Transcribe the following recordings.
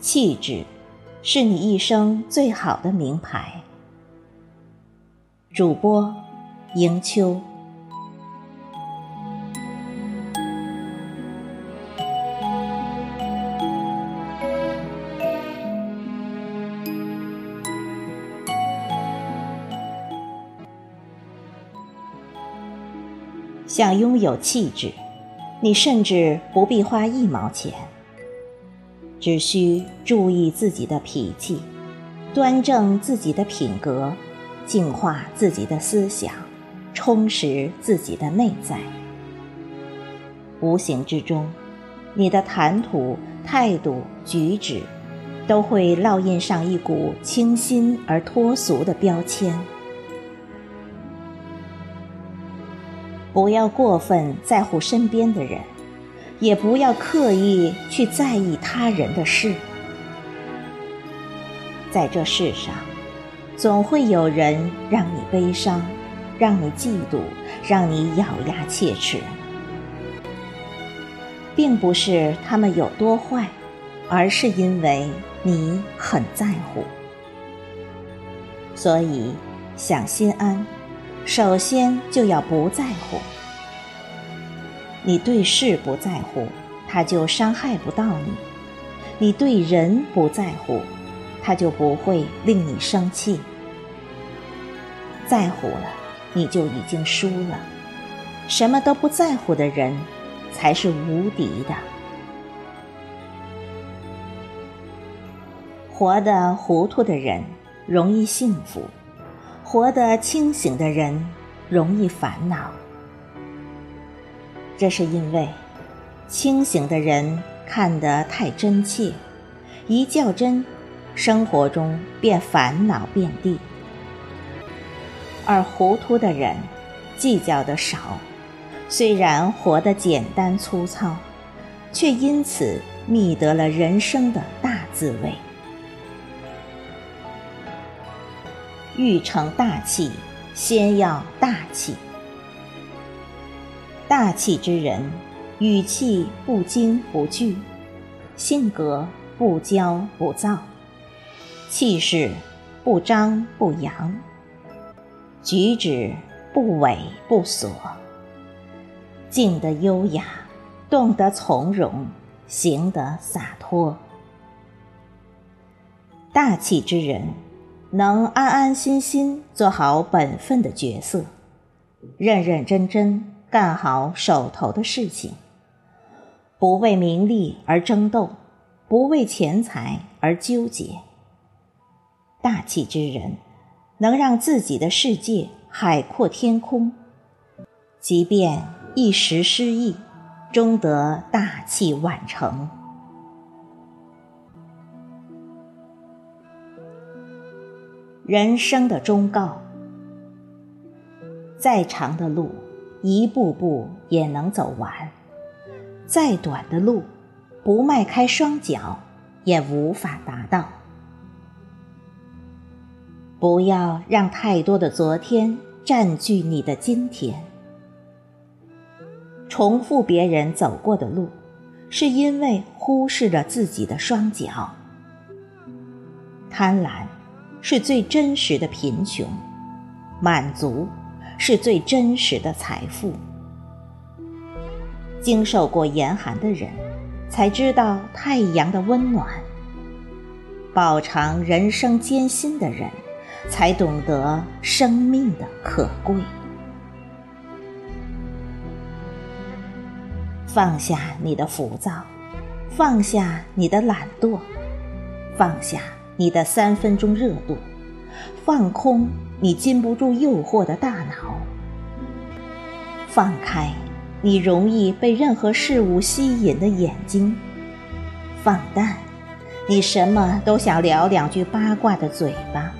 气质，是你一生最好的名牌。主播，迎秋。想拥有气质，你甚至不必花一毛钱。只需注意自己的脾气，端正自己的品格，净化自己的思想，充实自己的内在。无形之中，你的谈吐、态度、举止，都会烙印上一股清新而脱俗的标签。不要过分在乎身边的人。也不要刻意去在意他人的事，在这世上，总会有人让你悲伤，让你嫉妒，让你咬牙切齿。并不是他们有多坏，而是因为你很在乎。所以，想心安，首先就要不在乎。你对事不在乎，他就伤害不到你；你对人不在乎，他就不会令你生气。在乎了，你就已经输了。什么都不在乎的人，才是无敌的。活得糊涂的人容易幸福，活得清醒的人容易烦恼。这是因为，清醒的人看得太真切，一较真，生活中便烦恼遍地；而糊涂的人，计较的少，虽然活得简单粗糙，却因此觅得了人生的大滋味。欲成大器，先要大气。大气之人，语气不惊不惧，性格不骄不躁，气势不张不扬，举止不猥不琐，静得优雅，动得从容，行得洒脱。大气之人，能安安心心做好本分的角色，认认真真。干好手头的事情，不为名利而争斗，不为钱财而纠结。大气之人，能让自己的世界海阔天空，即便一时失意，终得大器晚成。人生的忠告：再长的路。一步步也能走完，再短的路，不迈开双脚也无法达到。不要让太多的昨天占据你的今天。重复别人走过的路，是因为忽视了自己的双脚。贪婪是最真实的贫穷，满足。是最真实的财富。经受过严寒的人，才知道太阳的温暖；饱尝人生艰辛的人，才懂得生命的可贵。放下你的浮躁，放下你的懒惰，放下你的三分钟热度，放空。你禁不住诱惑的大脑，放开你容易被任何事物吸引的眼睛，放淡你什么都想聊两句八卦的嘴巴，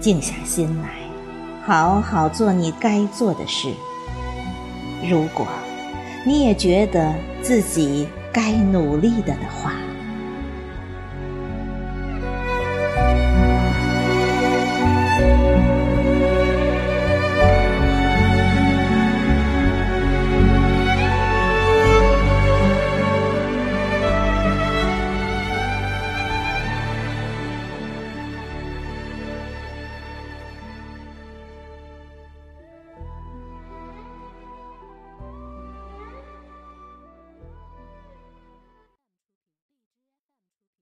静下心来，好好做你该做的事。如果你也觉得自己该努力的的话。